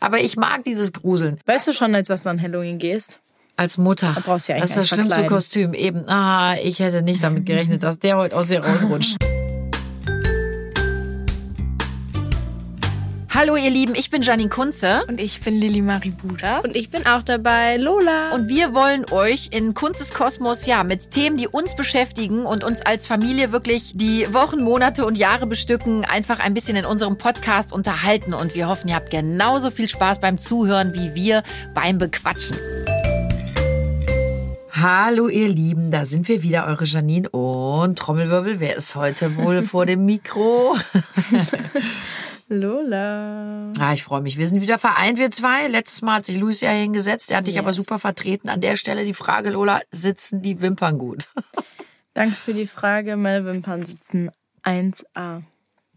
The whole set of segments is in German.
Aber ich mag dieses Gruseln. Weißt du schon, als was du an Halloween gehst? Als Mutter. Da brauchst du ja das ist eigentlich das gar nicht schlimmste. Kostüm. Eben, ah, ich hätte nicht damit gerechnet, dass der heute aus ihr rausrutscht. Hallo ihr Lieben, ich bin Janine Kunze Und ich bin Lilly Marie Buda. Und ich bin auch dabei, Lola. und wir wollen euch in Kunzes Kosmos ja mit Themen, die uns beschäftigen und uns als Familie wirklich die Wochen, Monate und Jahre bestücken, einfach ein bisschen in unserem Podcast unterhalten und wir hoffen, ihr habt genauso viel Spaß beim Zuhören wie wir beim Bequatschen. Hallo ihr Lieben, da sind wir wieder, eure Janine und Trommelwirbel. Wer ist heute wohl vor dem Mikro? Lola. Ah, ich freue mich. Wir sind wieder vereint, wir zwei. Letztes Mal hat sich Luis ja hingesetzt. Er hat dich aber Yes. super vertreten. An der Stelle die Frage, Lola, sitzen die Wimpern gut? Danke für die Frage. Meine Wimpern sitzen 1A.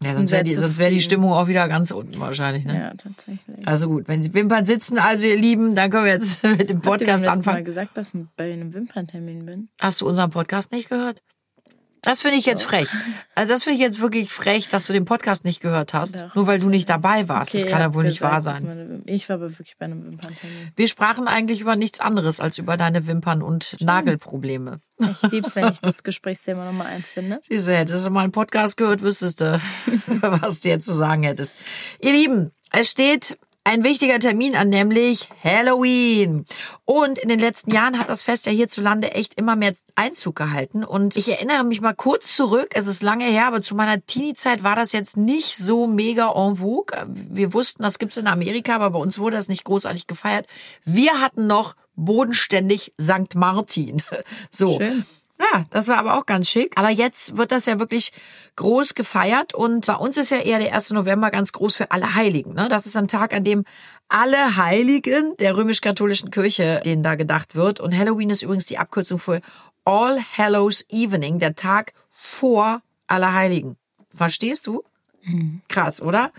Ja, sonst wäre die, sonst wär die. Stimmung auch wieder ganz unten wahrscheinlich. Ne? Ja, tatsächlich. Also gut, wenn die Wimpern sitzen, also ihr Lieben, dann können wir jetzt mit dem Habt ihr beim Podcast letzten Mal anfangen. gesagt, dass ich bei einem Wimperntermin bin? Hast du unseren Podcast nicht gehört? Das finde ich jetzt frech. Also das finde ich jetzt wirklich frech, dass du den Podcast nicht gehört hast, Doch. nur weil du nicht dabei warst. das ihr kann ja wohl nicht wahr sein. meine Ich war aber wirklich bei einem Wimperntermin. Wir sprachen eigentlich über nichts anderes als über deine Wimpern und Nagelprobleme. Ich lieb's, wenn ich das Gesprächsthema Nummer eins bin, ne? Siehst du, hättest du mal einen Podcast gehört, wüsstest du, was du jetzt zu sagen hättest. Ihr Lieben, es steht ein wichtiger Termin an, nämlich Halloween. Und in den letzten Jahren hat das Fest ja hierzulande echt immer mehr Einzug gehalten. Und ich erinnere mich mal kurz zurück, es ist lange her, aber zu meiner Teenie-Zeit war das jetzt nicht so mega en vogue. Wir wussten, das gibt's in Amerika, aber bei uns wurde das nicht großartig gefeiert. Wir hatten noch bodenständig St. Martin. So. Schön. Ja, das war aber auch ganz schick. Aber jetzt wird das ja wirklich groß gefeiert und bei uns ist ja eher der 1. November ganz groß für alle Heiligen. Ne? Das ist ein Tag, an dem alle Heiligen der römisch-katholischen Kirche, denen da gedacht wird. Und Halloween ist übrigens die Abkürzung für All Hallows Evening, der Tag vor Allerheiligen. Verstehst du? Krass, oder?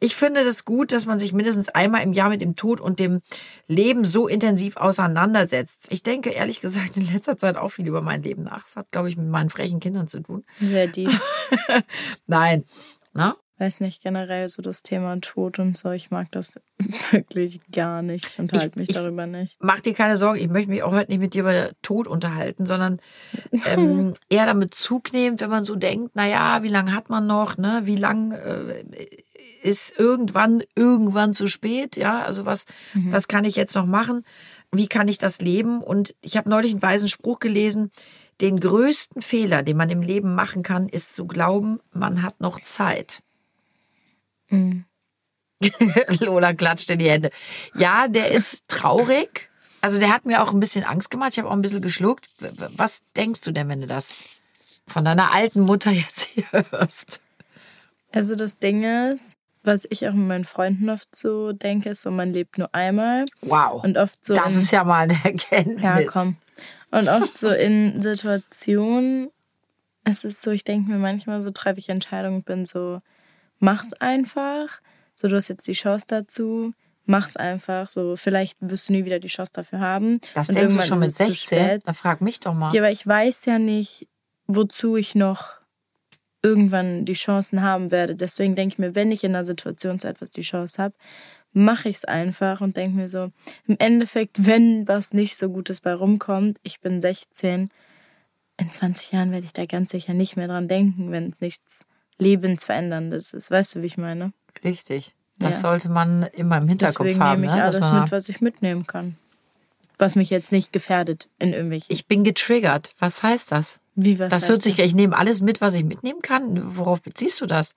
Ich finde das gut, dass man sich mindestens einmal im Jahr mit dem Tod und dem Leben so intensiv auseinandersetzt. Ich denke ehrlich gesagt in letzter Zeit auch viel über mein Leben nach. Das hat, glaube ich, mit meinen frechen Kindern zu tun. Sehr deep. Nein. Na? Weiß nicht, generell so das Thema Tod und so. Ich mag das wirklich gar nicht. Ich unterhalte Ich- mich ich- darüber nicht. Mach dir keine Sorgen, ich möchte mich auch heute nicht mit dir über Tod unterhalten, sondern ähm, eher damit Zug nehmen, wenn man so denkt, naja, wie lange hat man noch, ne? Wie lang äh, ist irgendwann, irgendwann zu spät, ja? Also was, was kann ich jetzt noch machen? Wie kann ich das leben? Und ich habe neulich einen weisen Spruch gelesen, den größten Fehler, den man im Leben machen kann, ist zu glauben, man hat noch Zeit. Lola klatscht in die Hände. Ja, der ist traurig. Also der hat mir auch ein bisschen Angst gemacht. Ich habe auch ein bisschen geschluckt. Was denkst du denn, wenn du das von deiner alten Mutter jetzt hier hörst? Also das Ding ist, was ich auch mit meinen Freunden oft so denke, ist so, man lebt nur einmal. Wow. Und oft so. das in- ist ja mal eine Erkenntnis. Ja, komm. Und oft so in Situationen, es ist so, ich denke mir manchmal so, treffe ich Entscheidungen und bin so, mach's einfach. So, du hast jetzt die Chance dazu, mach's einfach. So, vielleicht wirst du nie wieder die Chance dafür haben. Das Und denkst du irgendwann schon mit ist es zu 16? spät. Da frag mich doch mal. Ja, aber ich weiß ja nicht, wozu ich noch irgendwann die Chancen haben werde. Deswegen denke ich mir, wenn ich in einer Situation zu etwas die Chance habe, mache ich es einfach und denke mir so, im Endeffekt, wenn was nicht so Gutes bei rumkommt, ich bin 16, in 20 Jahren werde ich da ganz sicher nicht mehr dran denken, wenn es nichts Lebensveränderndes ist. Weißt du, wie ich meine? Richtig. Das Ja. sollte man immer im Hinterkopf Deswegen haben. nehme ich ne? alles mit, was ich mitnehmen kann. Was mich jetzt nicht gefährdet in irgendwelchen. ich bin getriggert. Was heißt das? wie was Das hört sich, ich nehme alles mit, was ich mitnehmen kann. Worauf beziehst du das?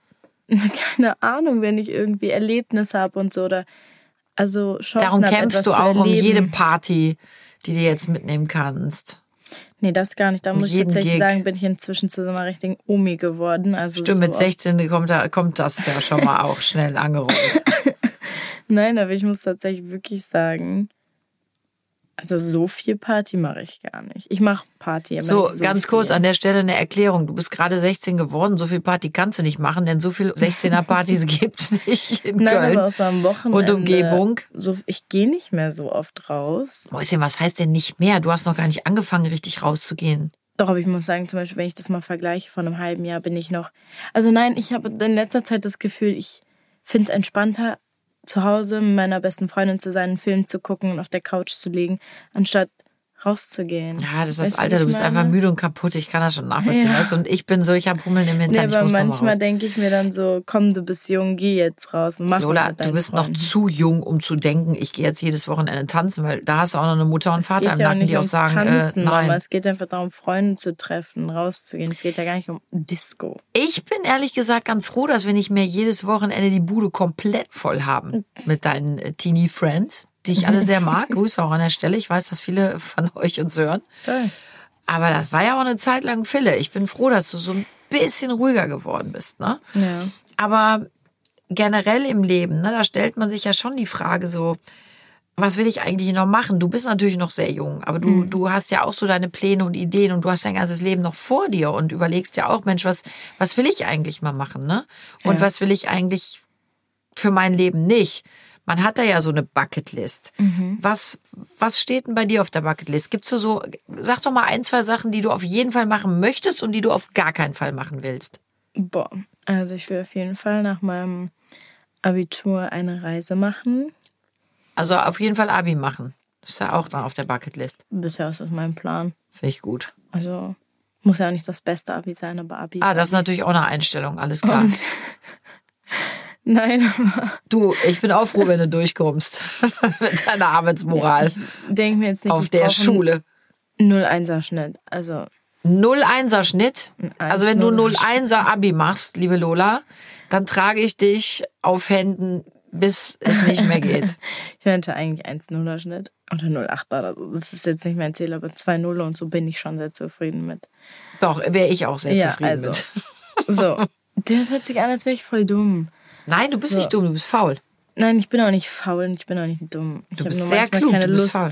keine Ahnung, wenn ich irgendwie Erlebnis habe und so oder also Chancen Darum kämpfst du auch um jede Party, die du jetzt mitnehmen kannst. Nee, das gar nicht. Da muss ich tatsächlich Gig. sagen, bin ich inzwischen zu so einer richtigen Omi geworden. Also Stimmt, so mit oft- 16 kommt, da, kommt das ja schon mal auch schnell angerollt. Nein, aber ich muss tatsächlich wirklich sagen, also so viel Party mache ich gar nicht. Ich mache Party, So, so ganz viel. kurz an der Stelle eine Erklärung. Du bist gerade 16 geworden, so viel Party kannst du nicht machen, denn so viel 16er-Partys gibt's nicht in Nein, Köln. aber so am Wochenende. Und Umgebung. So, ich gehe nicht mehr so oft raus. Mäuschen, was heißt denn nicht mehr? Du hast noch gar nicht angefangen, richtig rauszugehen. Doch, aber ich muss sagen, zum Beispiel, wenn ich das mal vergleiche, von einem halben Jahr bin ich noch. Also nein, ich habe in letzter Zeit das Gefühl, ich finde es entspannter, zu Hause mit meiner besten Freundin zu sein, einen Film zu gucken und auf der Couch zu liegen, anstatt rauszugehen. Ja, das ist Weißt das Alter, du bist meine? einfach müde und kaputt. Ich kann das schon nachvollziehen. Ja. Weißt du? Und ich bin so, ich habe Hummeln im Nee, Hintern. ich aber manchmal denke ich mir dann so, komm, du bist jung, geh jetzt raus. Mach Lola, du bist Freunden. noch zu jung, um zu denken, ich gehe jetzt jedes Wochenende tanzen, weil da hast du auch noch eine Mutter und Es Vater im ja auch Nacken, nicht die auch sagen, Tanzen, äh, nein. Mama. Es geht einfach darum, Freunde zu treffen, rauszugehen. Es geht ja gar nicht um Disco. Ich bin ehrlich gesagt ganz froh, dass wir nicht mehr jedes Wochenende die Bude komplett voll haben mit deinen äh, Teenie Friends, die ich alle sehr mag. Grüße auch an der Stelle. Ich weiß, dass viele von euch uns hören. Toll. Aber das war ja auch eine Zeit lang Fille. Ich bin froh, dass du so ein bisschen ruhiger geworden bist. Ne? Ja. Aber generell im Leben, ne, da stellt man sich ja schon die Frage so, was will ich eigentlich noch machen? Du bist natürlich noch sehr jung, aber du, du hast ja auch so deine Pläne und Ideen und du hast dein ganzes Leben noch vor dir und überlegst ja auch, Mensch, was, was will ich eigentlich mal machen, ne? Und Ja. was will ich eigentlich für mein Leben nicht? Man hat da ja so eine Bucketlist. Was, was steht denn bei dir auf der Bucketlist? Gibt's so, so, sag doch mal ein, zwei Sachen, die du auf jeden Fall machen möchtest und die du auf gar keinen Fall machen willst. Boah, also ich will auf jeden Fall nach meinem Abitur eine Reise machen. Also auf jeden Fall Abi machen. Das ist ja auch dann auf der Bucketlist. Bisher ist das mein Plan. Finde ich gut. Also muss ja auch nicht das beste Abi sein, aber Abi. Ah, das ist natürlich auch eine Einstellung, alles klar. Und- Nein, Du, ich bin auch froh, wenn du durchkommst mit deiner Arbeitsmoral denk mir jetzt nicht, auf der Schule. einen 0-1er Schnitt. Also 0-1er Schnitt. Also wenn du 1-0er 0-1er Abi machst, liebe Lola, dann trage ich dich auf Händen, bis es nicht mehr geht. ich meinte eigentlich 1-0er Schnitt oder 0-8er oder so. Das ist jetzt nicht mein Ziel, aber 2-0 und so bin ich schon sehr zufrieden mit. Doch, wäre ich auch sehr Ja, zufrieden also. mit. So, das hört sich an, als wäre ich voll dumm. Nein, du bist So. nicht dumm, du bist faul. Nein, ich bin auch nicht faul und ich bin auch nicht dumm. Ich Du hab bist sehr klug, keine du bist Lust. faul.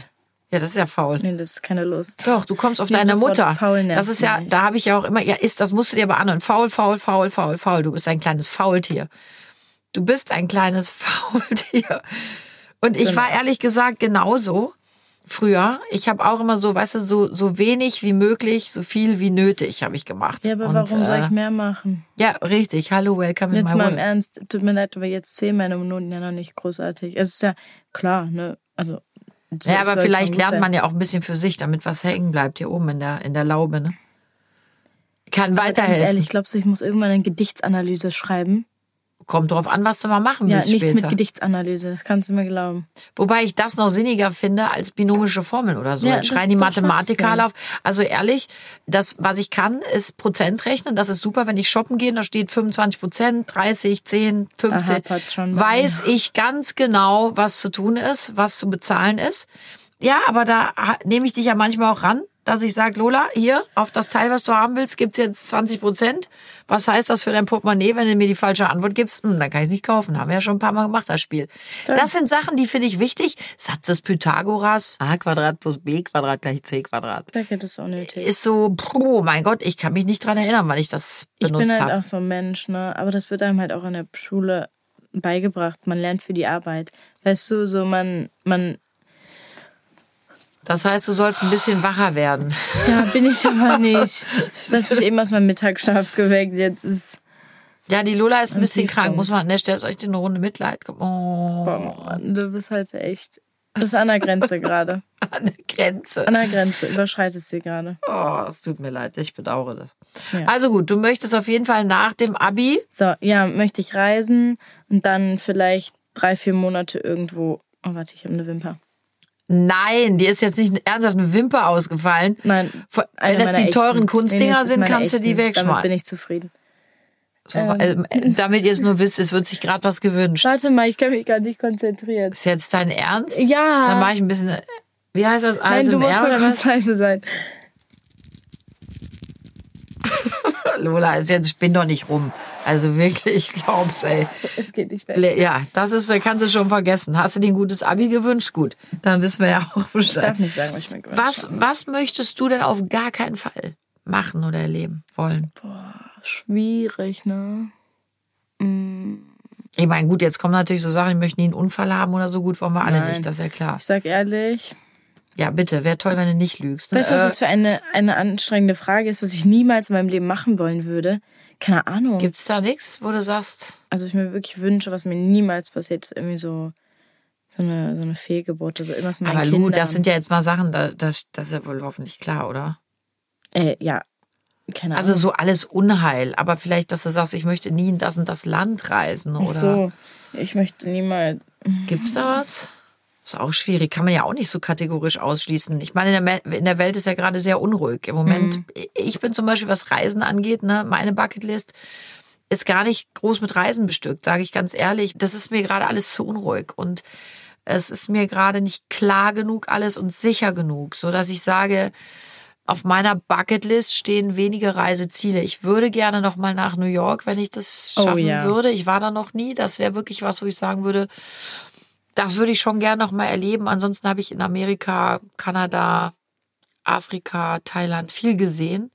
Ja, das ist ja faul. Nee, das ist keine Lust. Doch, du kommst auf Ja, deine Mutter. faul das ist ja, mich. da habe ich ja auch immer, ja, ist, das musst du dir aber anhören. Faul, faul, faul, faul, faul. Du bist ein kleines Faultier. Du bist ein kleines Faultier. Und ich war ehrlich gesagt genauso früher. Ich habe auch immer so, weißt du, so, so wenig wie möglich, so viel wie nötig habe ich gemacht. Ja, aber Und, warum soll äh, ich mehr machen? Ja, richtig. Hallo, welcome in Jetzt my mal im world. Ernst, tut mir leid, aber jetzt zählen meine Minuten ja noch nicht großartig. Es ist ja klar, ne? Also. so- Ja, aber soll vielleicht lernt man ja auch ein bisschen für sich, damit was hängen bleibt hier oben in der, in der Laube, ne? Kann Ganz weiterhelfen. ehrlich, glaubst du, ich muss irgendwann eine Gedichtsanalyse schreiben? Kommt drauf an, was du mal machen Ja, willst nichts später. mit Gedichtsanalyse, das kannst du mir glauben. Wobei ich das noch sinniger finde als binomische Formeln oder so. Ja, Jetzt schreien die Mathematiker alle auf. Also ehrlich, das, was ich kann, ist Prozent rechnen. Das ist super, wenn ich shoppen gehe, da steht 25 Prozent, 30, 10, 15. hapert's schon Weiß ich ganz genau, was zu tun ist, was zu bezahlen ist. Ja, aber da nehme ich dich ja manchmal auch ran, dass ich sage, Lola, hier, auf das Teil, was du haben willst, gibt's jetzt 20 Prozent. Was heißt das für dein Portemonnaie, wenn du mir die falsche Antwort gibst? Hm, dann kann ich nicht kaufen. Haben wir ja schon ein paar Mal gemacht, das Spiel. Das sind Sachen, die finde ich wichtig. Satz des Pythagoras, a Quadrat plus b Quadrat gleich c Quadrat. Da geht es auch nötig. Ist so, oh mein Gott, ich kann mich nicht dran erinnern, wann ich das Ich benutzt bin halt habe. auch so ein Mensch, ne? Aber das wird einem halt auch in der Schule beigebracht. Man lernt für die Arbeit. Weißt du, so man, man, Das heißt, du sollst ein bisschen wacher werden. ja, bin ich aber nicht. Das mich eben aus meinem Mittagsschlaf geweckt. Jetzt ist, Ja, die Lola ist ein bisschen krank, muss man an der Stelle, dir eine Runde Mitleid? Oh, boah, Mann, du bist halt echt, das ist an der Grenze gerade. an der Grenze. An der Grenze, überschreitest sie gerade. Oh, es tut mir leid, ich bedauere das. Ja. Also gut, du möchtest auf jeden Fall nach dem Abi, So, ja, möchte ich reisen und dann vielleicht drei, vier Monate irgendwo. Oh, warte, ich habe eine Wimper. Nein, dir ist jetzt nicht ernsthaft eine Wimper ausgefallen. Nein, Wenn das die echten. teuren nee, Kunstdinger sind, kannst du die echten. Damit bin wegschmeißen. ich zufrieden. So, äh, damit ihr es nur wisst, es wird sich gerade was gewünscht. Warte mal, ich kann mich gar nicht konzentrieren. Ist jetzt dein Ernst? Ja. Dann mache ich ein bisschen, äh, wie heißt das? Nein, du musst ASMR mal was? leise sein. Lola, ist jetzt, spinn doch nicht rum. Also wirklich, ich glaub's, ey. Es geht nicht weg. Le- Ja, das ist, kannst du schon vergessen. Hast du dir ein gutes Abi gewünscht? Gut, dann wissen wir ja auch Ich Bescheid. darf nicht sagen, was ich mir gewünscht Was, habe. was möchtest du denn auf gar keinen Fall machen oder erleben wollen? Schwierig, ne? Ich meine, gut, jetzt kommen natürlich so Sachen, ich möchte nie einen Unfall haben oder so gut, wollen wir alle Nein. nicht, das ist ja klar. Ich sag ehrlich, Ja, bitte, wäre toll, wenn du nicht lügst. Ne? weißt du, was Äh, das für eine, eine anstrengende Frage ist, was ich niemals in meinem Leben machen wollen würde? keine Ahnung. Gibt's da nichts, wo du sagst, also ich mir wirklich wünsche, was mir niemals passiert, ist irgendwie so, so eine, so eine Fehlgeburt oder so irgendwas mit aber Lu, Kindern. das sind ja jetzt mal Sachen, da, das, das ist ja wohl hoffentlich klar, oder? äh, ja, keine Ahnung. Also so alles Unheil, aber vielleicht, dass du sagst, ich möchte nie in das und das Land reisen, Ach oder? so, ich möchte niemals. Gibt's da was? Ist auch schwierig, kann man ja auch nicht so kategorisch ausschließen. Ich meine, in der, in der Welt ist ja gerade sehr unruhig. Im Moment, Mhm. ich bin zum Beispiel, was Reisen angeht, ne, meine Bucketlist ist gar nicht groß mit Reisen bestückt, sage ich ganz ehrlich. Das ist mir gerade alles zu unruhig und es ist mir gerade nicht klar genug alles und sicher genug, so dass ich sage, auf meiner Bucketlist stehen wenige Reiseziele. Ich würde gerne noch mal nach New York, wenn ich das Oh, schaffen ja. würde. Ich war da noch nie. Das wäre wirklich was, wo ich sagen würde, das würde ich schon gerne noch mal erleben. Ansonsten habe ich in Amerika, Kanada, Afrika, Thailand viel gesehen.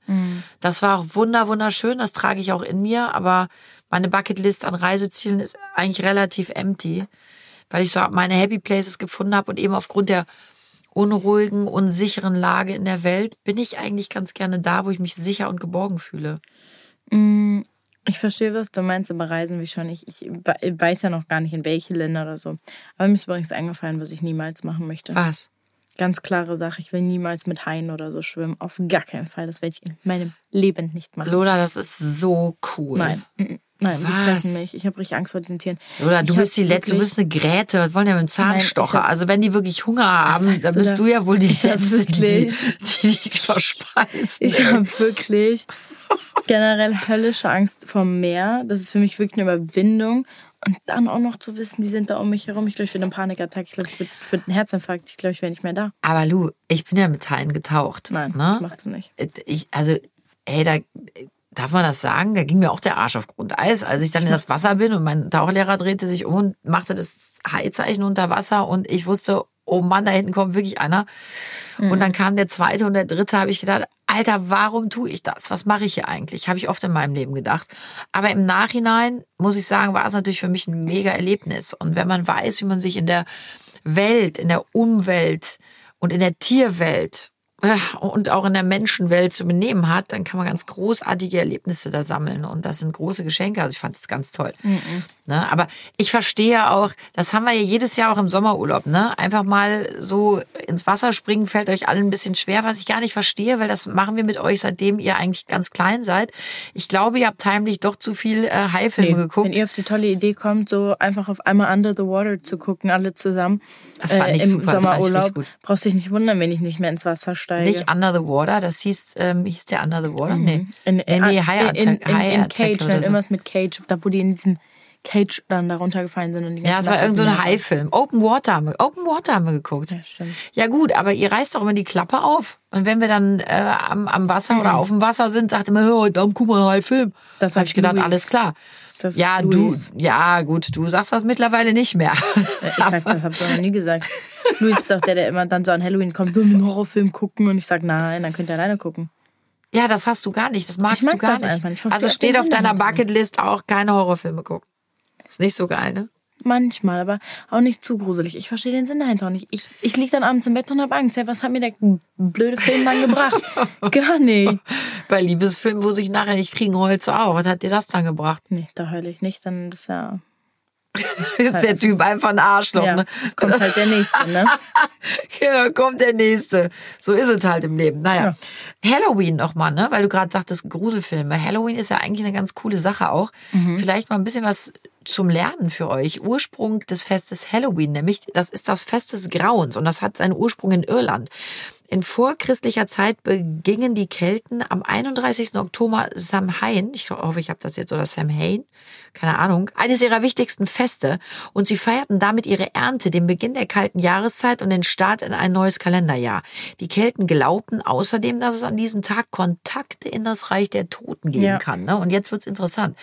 Das war auch wunder wunderschön. Das trage ich auch in mir. Aber meine Bucketlist an Reisezielen ist eigentlich relativ empty, weil ich so meine Happy Places gefunden habe und eben aufgrund der unruhigen, unsicheren Lage in der Welt bin ich eigentlich ganz gerne da, wo ich mich sicher und geborgen fühle. Mm, Ich verstehe, was du meinst, aber Reisen wie schon. Ich, ich we- weiß ja noch gar nicht, in welche Länder oder so. Aber mir ist übrigens eingefallen, was ich niemals machen möchte. Was? Ganz klare Sache, ich will niemals mit Haien oder so schwimmen. Auf gar keinen Fall. Das werde ich in meinem Leben nicht machen. Lola, das ist so cool. Nein, nein, die Was? fressen mich. Ich habe richtig Angst vor diesen Tieren. Oder du Ich bist die letzte, du bist eine Gräte, was wollen ja mit dem Zahnstocher. Nein, hab- also wenn die wirklich Hunger haben, dann du bist da? du ja wohl die Ich letzte, die, wirklich- die dich verspeist. Ich habe wirklich generell höllische Angst vom Meer. Das ist für mich wirklich eine Überwindung. Und dann auch noch zu wissen, die sind da um mich herum. Ich glaube, ich würde eine Panikattacke. Ich glaube, ich würde würd einen Herzinfarkt. Ich glaube, ich wäre nicht mehr da. Aber Lu, ich bin ja mit Haien getaucht. Nein, ne? ich mache das nicht. ich, also, hey, da darf man das sagen, da ging mir auch der Arsch auf Grundeis, als ich dann in das Wasser bin und mein Tauchlehrer drehte sich um und machte das Haizeichen unter Wasser und ich wusste, oh Mann, da hinten kommt wirklich einer. Und dann kam der zweite und der dritte, habe ich gedacht, Alter, warum tue ich das? Was mache ich hier eigentlich? Habe ich oft in meinem Leben gedacht. Aber im Nachhinein, muss ich sagen, war es natürlich für mich ein mega Erlebnis. Und wenn man weiß, wie man sich in der Welt, in der Umwelt und in der Tierwelt und auch in der Menschenwelt zu benehmen hat, dann kann man ganz großartige Erlebnisse da sammeln. Und das sind große Geschenke. Also ich fand das ganz toll. Ne? Aber ich verstehe auch, das haben wir ja jedes Jahr auch im Sommerurlaub, ne? Einfach mal so ins Wasser springen fällt euch allen ein bisschen schwer, was ich gar nicht verstehe, weil das machen wir mit euch, seitdem ihr eigentlich ganz klein seid. Ich glaube, ihr habt heimlich doch zu viel äh, Haifilme geguckt. Wenn ihr auf die tolle Idee kommt, so einfach auf einmal Under the Water zu gucken, alle zusammen Das fand ich im super, das fand ich Sommerurlaub, brauchst dich nicht wundern, wenn ich nicht mehr ins Wasser steige. Nicht Under the Water, das hieß, ähm, hieß der Under the Water? Nee. In, nee, nee, High in, in, Attack, High in Attack Cage, dann so. irgendwas mit Cage, da wo die in diesem Cage dann da runtergefallen sind und die Ja, es war Nacht irgend so ein Haifilm. Open Water haben wir, Open Water haben wir geguckt. Ja, stimmt. Ja gut, aber ihr reißt doch immer die Klappe auf. Und wenn wir dann äh, am, am Wasser oder auf dem Wasser sind, sagt immer, oh, dann guck mal, Haifilm. Das habe ich gedacht, Luis. alles klar. Das Ja, du, ja gut, du sagst das mittlerweile nicht mehr. Ich sag, das hab ich noch nie gesagt. Luis ist auch der, der immer dann so an Halloween kommt, so einen Horrorfilm gucken und ich sag, nein, dann könnt ihr alleine gucken. Ja, das hast du gar nicht. Das magst mag du gar nicht. also steht auf deiner. Bucketlist auch keine Horrorfilme gucken. Ist nicht so geil, ne? Manchmal, aber auch nicht zu gruselig. Ich verstehe den Sinn dahinter auch nicht. Ich, ich lieg dann abends im Bett und hab Angst. Ja, was hat mir der blöde Film dann gebracht? Gar nicht. Bei Liebesfilmen, wo sich nachher nicht kriegen, Holz auch. Was hat dir das dann gebracht? Nee, da heule ich nicht, dann ist ja. Ist der Typ einfach ein Arschloch, ja ne? kommt halt der nächste, ne? Genau, kommt der nächste. So ist es halt im Leben. Naja. Halloween nochmal, ne? Weil du gerade sagtest, Gruselfilme. Halloween ist ja eigentlich eine ganz coole Sache auch. Vielleicht mal ein bisschen was zum Lernen für euch. Ursprung des Festes Halloween, nämlich, das ist das Fest des Grauens und das hat seinen Ursprung in Irland. In vorchristlicher Zeit begingen die Kelten am 31. Oktober Samhain, ich hoffe, ich habe das jetzt, oder Samhain, keine Ahnung, eines ihrer wichtigsten Feste und sie feierten damit ihre Ernte, den Beginn der kalten Jahreszeit und den Start in ein neues Kalenderjahr. Die Kelten glaubten außerdem, dass es an diesem Tag Kontakte in das Reich der Toten geben Ja. kann. Ne? Und jetzt wird's interessant.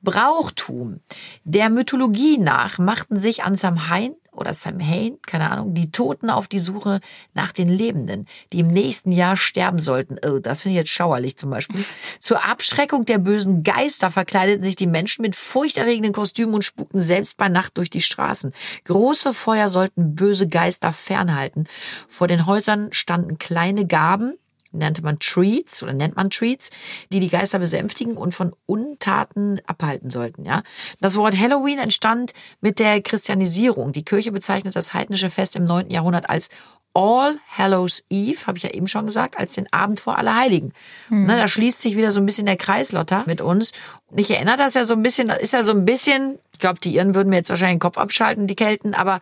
Brauchtum. Der Mythologie nach machten sich an Samhain oder Samhain, keine Ahnung, die Toten auf die Suche nach den Lebenden, die im nächsten Jahr sterben sollten. Oh, das finde ich jetzt schauerlich zum Beispiel. Zur Abschreckung der bösen Geister verkleideten sich die Menschen mit furchterregenden Kostümen und spukten selbst bei Nacht durch die Straßen. Große Feuer sollten böse Geister fernhalten. Vor den Häusern standen kleine Gaben, nannte man Treats oder nennt man Treats, die die Geister besänftigen und von Untaten abhalten sollten. Ja, das Wort Halloween entstand mit der Christianisierung. Die Kirche bezeichnet das heidnische Fest im 9. Jahrhundert als All Hallows Eve, habe ich ja eben schon gesagt, als den Abend vor Allerheiligen. Mhm. Ne, da schließt sich wieder so ein bisschen der Kreis, Lotta, mit uns. Mich erinnert das ja so ein bisschen, ist ja so ein bisschen, ich glaube, die Iren würden mir jetzt wahrscheinlich den Kopf abschalten, die Kelten, aber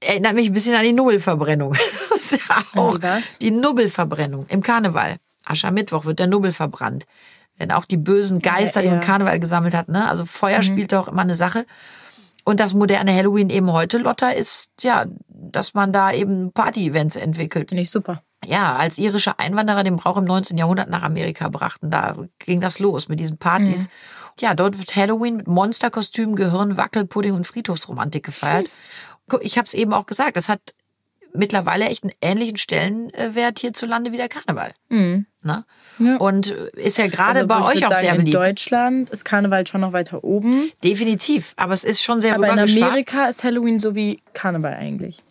erinnert mich ein bisschen an die Nubbelverbrennung. das ist ja auch die Nubbelverbrennung im Karneval. Aschermittwoch wird der Nubbel verbrannt. Wenn auch die bösen Geister, ja, ja. die im Karneval gesammelt hat, ne? Also Feuer mhm. spielt auch immer eine Sache. Und das moderne Halloween eben heute, Lotta, ist ja, dass man da eben Party-Events entwickelt. Nicht super. Ja, als irische Einwanderer den Brauch im 19. Jahrhundert nach Amerika brachten, da ging das los mit diesen Partys. Mhm. Ja, dort wird Halloween mit Monsterkostümen, Gehirn, Wackelpudding und Friedhofsromantik gefeiert. Ich habe es eben auch gesagt, das hat mittlerweile echt einen ähnlichen Stellenwert hierzulande wie der Karneval. Mhm. Ne? Ja. Und ist ja gerade also, bei euch auch sagen, sehr beliebt. In Deutschland ist Karneval schon noch weiter oben. Definitiv, aber es ist schon sehr Aber in Amerika ist Halloween so wie Karneval eigentlich.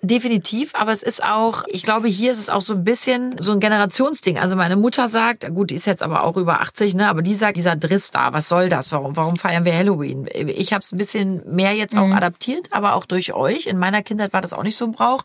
Definitiv, aber es ist auch, ich glaube, hier ist es auch so ein bisschen so ein Generationsding. Also meine Mutter sagt, gut, die ist jetzt aber auch über 80, ne, aber die sagt, dieser Driss da, was soll das? Warum, warum feiern wir Halloween? Ich habe es ein bisschen mehr jetzt auch mhm. adaptiert, aber auch durch euch. In meiner Kindheit war das auch nicht so ein Brauch.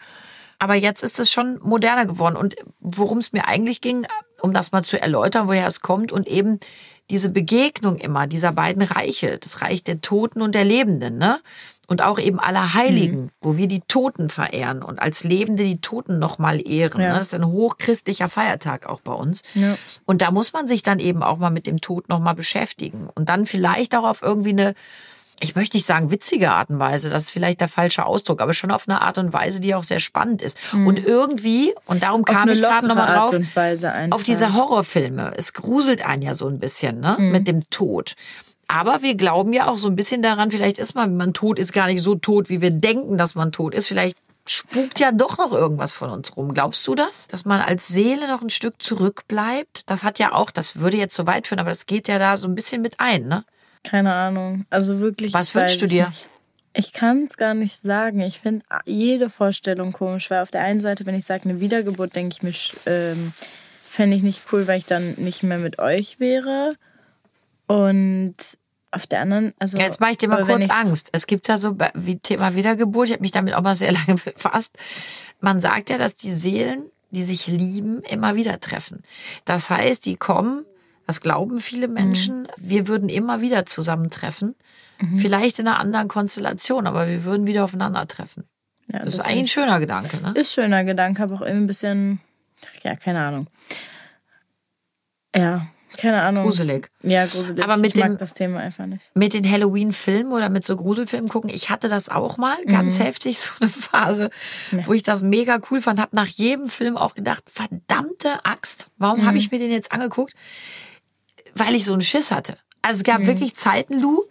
Aber jetzt ist es schon moderner geworden. Und worum es mir eigentlich ging, um das mal zu erläutern, woher es kommt und eben diese Begegnung immer dieser beiden Reiche, das Reich der Toten und der Lebenden, ne? und auch eben aller Heiligen, mhm. wo wir die Toten verehren und als Lebende die Toten nochmal ehren. Ja. Das ist ein hochchristlicher Feiertag auch bei uns. Ja. Und da muss man sich dann eben auch mal mit dem Tod nochmal beschäftigen und dann vielleicht auch auf irgendwie eine ich möchte nicht sagen witzige Art und Weise, das ist vielleicht der falsche Ausdruck, aber schon auf eine Art und Weise, die auch sehr spannend ist. Mhm. Und irgendwie, und darum kam ich gerade nochmal drauf, auf diese Horrorfilme. Es gruselt einen ja so ein bisschen ne? Mhm. mit dem Tod. Aber wir glauben ja auch so ein bisschen daran, vielleicht ist man, wenn man tot ist, gar nicht so tot, wie wir denken, dass man tot ist. Vielleicht spukt ja doch noch irgendwas von uns rum. Glaubst du das? Dass man als Seele noch ein Stück zurückbleibt? Das hat ja auch, das würde jetzt so weit führen, aber das geht ja da so ein bisschen mit ein, ne? Keine Ahnung. Also wirklich. Was wünschst du dir? Nicht. Ich kann es gar nicht sagen. Ich finde jede Vorstellung komisch, weil auf der einen Seite, wenn ich sage eine Wiedergeburt, denke ich mir, ähm, fände ich nicht cool, weil ich dann nicht mehr mit euch wäre. Und auf der anderen, also. Ja, jetzt mache ich dir mal kurz Angst. Es gibt ja so wie Thema Wiedergeburt, ich habe mich damit auch mal sehr lange befasst. Man sagt ja, dass die Seelen, die sich lieben, immer wieder treffen. Das heißt, die kommen, das glauben viele mhm. Menschen, mhm. wir würden immer wieder zusammentreffen. Mhm. Vielleicht in einer anderen Konstellation, aber wir würden wieder aufeinandertreffen. Ja, das, das ist eigentlich ein schöner Gedanke, ne? Ist schöner Gedanke, aber auch irgendwie ein bisschen, ja, keine Ahnung. Ja, keine Ahnung. Gruselig. Ja, gruselig. Aber mit ich dem, mag das Thema einfach nicht. Mit den Halloween-Filmen oder mit so Gruselfilmen gucken, ich hatte das auch mal, ganz mhm. heftig, so eine Phase, ja. wo ich das mega cool fand. Hab nach jedem Film auch gedacht, verdammte Axt, warum mhm. habe ich mir den jetzt angeguckt? Weil ich so einen Schiss hatte. Also es gab mhm. wirklich Zeiten, Lou,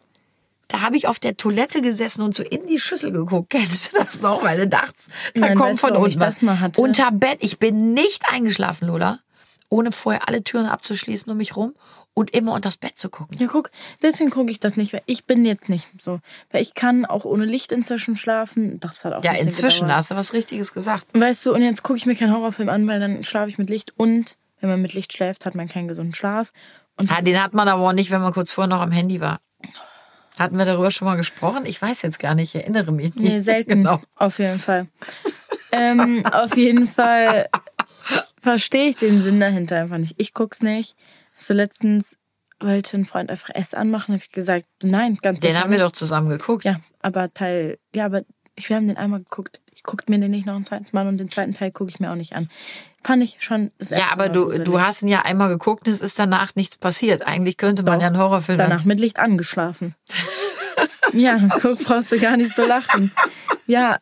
da habe ich auf der Toilette gesessen und so in die Schüssel geguckt. Kennst du das noch? Weil du dachtest, da Nein, kommt von unten was. Unter Bett. Ich bin nicht eingeschlafen, Lola ohne vorher alle Türen abzuschließen um mich rum und immer unter das Bett zu gucken. Ja, guck, deswegen gucke ich das nicht. Weil ich bin jetzt nicht so. Weil ich kann auch ohne Licht inzwischen schlafen. Das hat auch Ja, inzwischen, da hast du was Richtiges gesagt. Weißt du, und jetzt gucke ich mir keinen Horrorfilm an, weil dann schlafe ich mit Licht. Und wenn man mit Licht schläft, hat man keinen gesunden Schlaf. Ja, den hat man aber auch nicht, wenn man kurz vorher noch am Handy war. Hatten wir darüber schon mal gesprochen? Ich weiß jetzt gar nicht, ich erinnere mich nicht. Nee, selten. Genau. Auf jeden Fall. ähm, auf jeden Fall verstehe ich den Sinn dahinter einfach nicht. Ich guck's nicht. So letztens wollte ein Freund einfach S anmachen, habe ich gesagt, nein, ganz Den haben wir doch zusammen geguckt. Ja, aber Teil, ja, aber ich, wir haben den einmal geguckt. Ich gucke mir den nicht noch ein zweites Mal und den zweiten Teil gucke ich mir auch nicht an. Fand ich schon das Ja, aber du, du hast ihn ja einmal geguckt und es ist danach nichts passiert. Eigentlich könnte man doch, ja einen Horrorfilm Danach mit Licht angeschlafen. ja, guck, brauchst du gar nicht so lachen. Ja,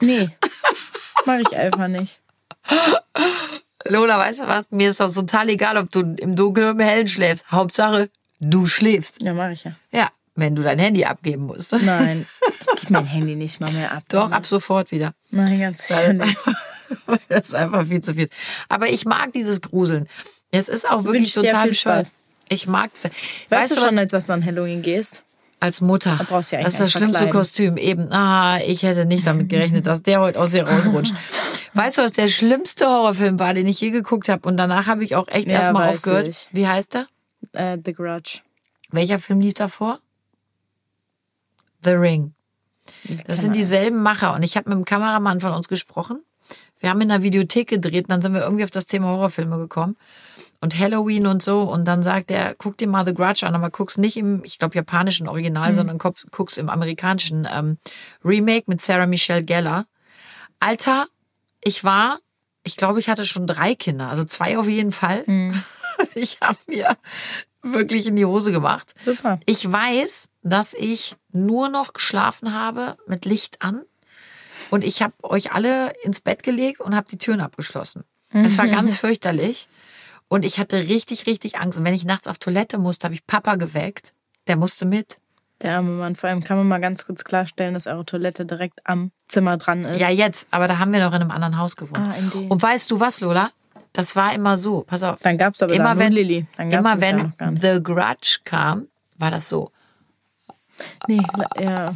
nee, mache ich einfach nicht. Lola, weißt du was? Mir ist das total egal, ob du im Dunkeln oder im Hellen schläfst. Hauptsache, du schläfst. Ja, mache ich ja. Ja, wenn du dein Handy abgeben musst. Nein, ich gebe mein Handy nicht mal mehr ab. Doch, ab sofort wieder. Nein, ganz nicht. das ist einfach viel zu viel. Aber ich mag dieses Gruseln. Es ist auch wirklich total bescheuert. Ich mag es. Weißt, weißt, du schon, als was du an Halloween gehst? Als Mutter. Da brauchst du ja das ist das schlimmste verkleiden. Kostüm. Eben. Ah, ich hätte nicht damit gerechnet, dass der heute aus ihr rausrutscht. Weißt du, was der schlimmste Horrorfilm war, den ich je geguckt habe? Und danach habe ich auch echt Ja, erstmal aufgehört. ich. Wie heißt er? Äh, The Grudge. Welcher Film lief davor? The Ring. Das sind dieselben Macher. Und ich habe mit dem Kameramann von uns gesprochen. Wir haben in einer Videothek gedreht und dann sind wir irgendwie auf das Thema Horrorfilme gekommen. Und Halloween und so. Und dann sagt er, guck dir mal The Grudge an, aber guck's nicht im, ich glaube, japanischen Original, sondern guck- guck's im amerikanischen ähm, Remake mit Sarah Michelle Gellar. Alter, ich war, ich glaube, ich hatte schon drei Kinder, also zwei auf jeden Fall. Ich habe mir wirklich in die Hose gemacht. Super. Ich weiß, dass ich nur noch geschlafen habe mit Licht an und ich habe euch alle ins Bett gelegt und habe die Türen abgeschlossen. Es war ganz fürchterlich und ich hatte richtig, richtig Angst. Und wenn ich nachts auf Toilette musste, habe ich Papa geweckt. Der musste mit. Der arme Mann. Vor allem kann man mal ganz kurz klarstellen, dass eure Toilette direkt am Zimmer dran ist. Ja, jetzt, aber da haben wir noch in einem anderen Haus gewohnt. Ah, und weißt du was, Lola? Das war immer so. Pass auf. Dann gab's aber da immer wenn, Lilly. Immer da wenn noch gar nicht. The Grudge kam, war das so. Nee, ja.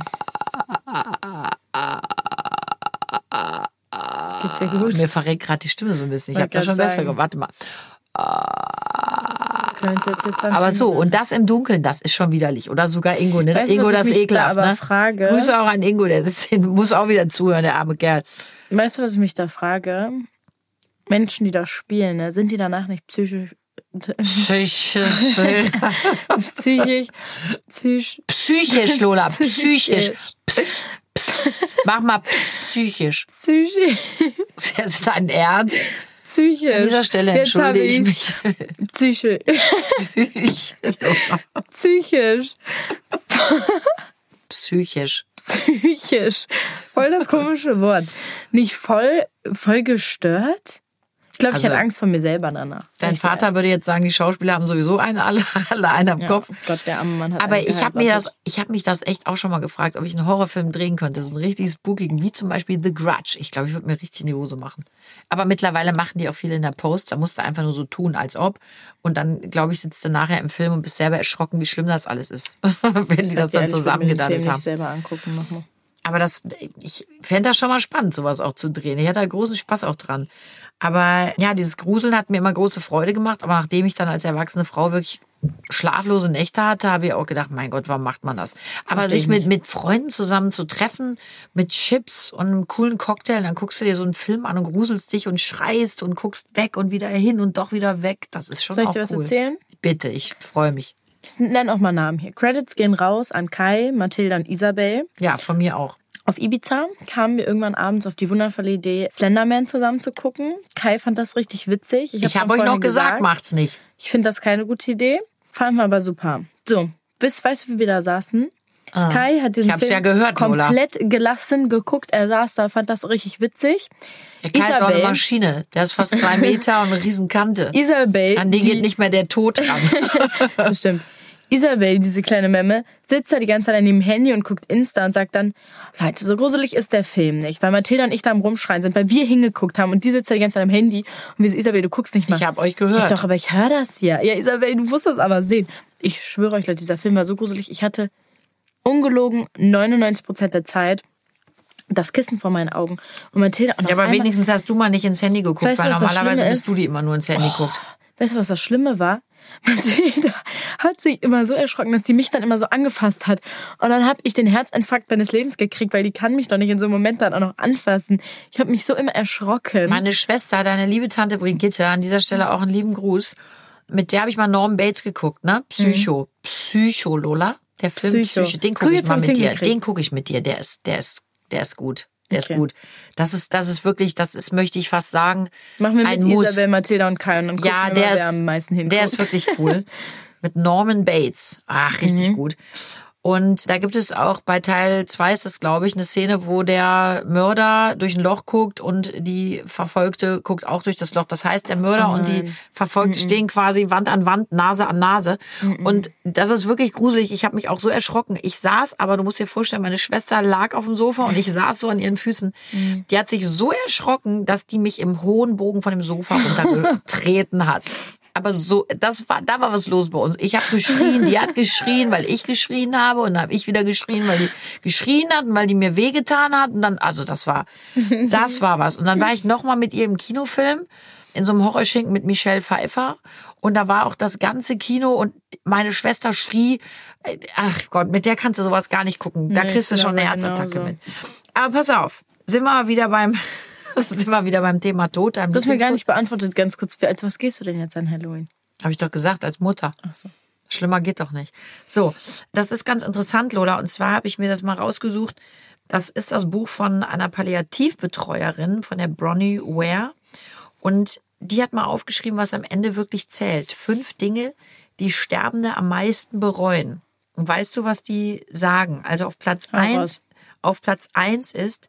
Geht's dir gut? Mir verreckt gerade die Stimme so ein bisschen. Ich habe da schon grad besser sagen. gemacht. Warte mal. Jetzt, jetzt Aber so, und das im Dunkeln, das ist schon widerlich. Oder sogar Ingo, ne? Weißt Ingo, das da ekelhaft, aber ne? frage? Grüße auch an Ingo, der sitzt hin, muss auch wieder zuhören, der arme Kerl. Weißt du, was ich mich da frage? Menschen, die das spielen, ne, sind die danach nicht psychisch. Psychisch, psychisch. psychisch. psychisch Lola, psychisch. Psychisch. Pss. Mach mal psychisch. Psychisch. Das ist ein Ernst. Psychisch. An dieser Stelle entschuldige ich mich. Psychisch. Psychisch. Psychisch. Psychisch. Psychisch. Voll das komische Wort. Nicht voll, voll gestört? Ich glaube, ich Also, hatte Angst vor mir selber danach. Dein Ich- Vater würde jetzt sagen, die Schauspieler haben sowieso einen, alle, alle einen am Ja, Kopf. Gott, der arme Mann hat Aber ich habe mir das, ich habe mich das echt auch schon mal gefragt, ob ich einen Horrorfilm drehen könnte, so einen richtig spookigen, wie zum Beispiel The Grudge. Ich glaube, ich würde mir richtig in die Hose machen. Aber mittlerweile machen die auch viele in der Post. Da musst du einfach nur so tun, als ob. Und dann, glaube ich, sitzt du nachher im Film und bist selber erschrocken, wie schlimm das alles ist, wenn die das dann ich zusammengedaddelt haben. nicht selber angucken nochmal. Aber das, ich fände das schon mal spannend, sowas auch zu drehen. Ich hatte da großen Spaß auch dran. Aber ja, dieses Gruseln hat mir immer große Freude gemacht. Aber nachdem ich dann als erwachsene Frau wirklich schlaflose Nächte hatte, habe ich auch gedacht, mein Gott, warum macht man das? Aber sich ich mit, mit Freunden zusammen zu treffen, mit Chips und einem coolen Cocktail, dann guckst du dir so einen Film an und gruselst dich und schreist und guckst weg und wieder hin und doch wieder weg. Das ist schon Soll ich auch dir was cool. erzählen? Bitte, ich freue mich. Ich nenne auch mal Namen hier. Credits gehen raus an Kai, Mathilda und Isabel. Ja, von mir auch. Auf Ibiza kamen wir irgendwann abends auf die wundervolle Idee, Slenderman zusammen zu gucken. Kai fand das richtig witzig. Ich habe schon euch noch vorhin gesagt, macht's nicht. Ich finde das keine gute Idee. Fanden wir aber super. So, wisst, weißt du, wie wir da saßen? Kai hat diesen Ah. Film ja gehört, Lola. komplett gelassen geguckt. Er saß da, fand das richtig witzig. Der Kai ist auch eine Isabel- Maschine. Der ist fast zwei Meter und eine Riesenkante. Isabel, An den die, geht nicht mehr der Tod ran. Das stimmt. Isabel, diese kleine Memme, sitzt da die ganze Zeit an dem Handy und guckt Insta und sagt dann, Leute, so gruselig ist der Film nicht, weil Mathilda und ich da am Rumschreien sind, weil wir hingeguckt haben und die sitzt da die ganze Zeit am Handy und wir so, Isabel, du guckst nicht mal. Ich hab euch Ja, gehört. doch, aber ich höre das ja. Ja, Isabel, du musst das aber sehen. Ich schwöre euch, Leute, dieser Film war so gruselig. Ich hatte ungelogen 99% der Zeit das Kissen vor meinen Augen. Und Mathilda... Und Ja, aber einmal- wenigstens hast du mal nicht ins Handy geguckt, Weißt weil normalerweise bist ist? Oh. du die immer nur ins Handy guckt. Weißt du, was das Schlimme war? Mathilda hat sich immer so erschrocken, dass die mich dann immer so angefasst hat. Und dann habe ich den Herzinfarkt meines Lebens gekriegt, weil die kann mich doch nicht in so einem Moment dann auch noch anfassen. Ich habe mich so immer erschrocken. Meine Schwester, deine liebe Tante Brigitte, an dieser Stelle auch einen lieben Gruß. Mit der habe ich mal Norman Bates geguckt, ne? Psycho. Psycho, Lola. Der Film Mhm. Psycho. Psycho. Den Guck, gucke ich mal mit dir. Den gucke ich mit dir. Der ist, der ist, der ist gut. Der Okay. ist gut. Das ist, das ist wirklich, das ist, möchte ich fast sagen, Machen wir ein mit Muss. Isabel, Mathilda und Kai und dann gucken Ja, wir der mal, ist, wer am meisten hinguckt. der ist wirklich cool. Mit Norman Bates. Ach, richtig Mhm. gut. Und da gibt es auch bei Teil 2 ist das, glaube ich, eine Szene, wo der Mörder durch ein Loch guckt und die Verfolgte guckt auch durch das Loch. Das heißt, der Mörder Oh und die Verfolgte stehen quasi Wand an Wand, Nase an Nase. Und das ist wirklich gruselig. Ich habe mich auch so erschrocken. Ich saß, aber du musst dir vorstellen, meine Schwester lag auf dem Sofa und ich saß so an ihren Füßen. Die hat sich so erschrocken, dass die mich im hohen Bogen von dem Sofa runtergetreten hat. Aber so, das war, da war was los bei uns. Ich habe geschrien, die hat geschrien, weil ich geschrien habe und dann habe ich wieder geschrien, weil die geschrien hat und weil die mir wehgetan hat und dann, also das war, das war was. Und dann war ich nochmal mit ihr im Kinofilm in so einem Horrorschinken mit Michelle Pfeiffer und da war auch das ganze Kino und meine Schwester schrie, ach Gott, mit der kannst du sowas gar nicht gucken. Da Nee, kriegst du schon eine Herzattacke genauso. mit. Aber pass auf, sind wir wieder beim, sind wir wieder beim Thema Tod. Du hast mir gar nicht beantwortet, ganz kurz. Als was gehst du denn jetzt an Halloween? Habe ich doch gesagt, als Mutter. Ach so. Schlimmer geht doch nicht. So, das ist ganz interessant, Lola. Und zwar habe ich mir das mal rausgesucht. Das ist das Buch von einer Palliativbetreuerin, von der Bronnie Ware. Und die hat mal aufgeschrieben, was am Ende wirklich zählt. Fünf Dinge, die Sterbende am meisten bereuen. Und weißt du, was die sagen? Also auf Platz Hau eins, raus. auf Platz eins ist,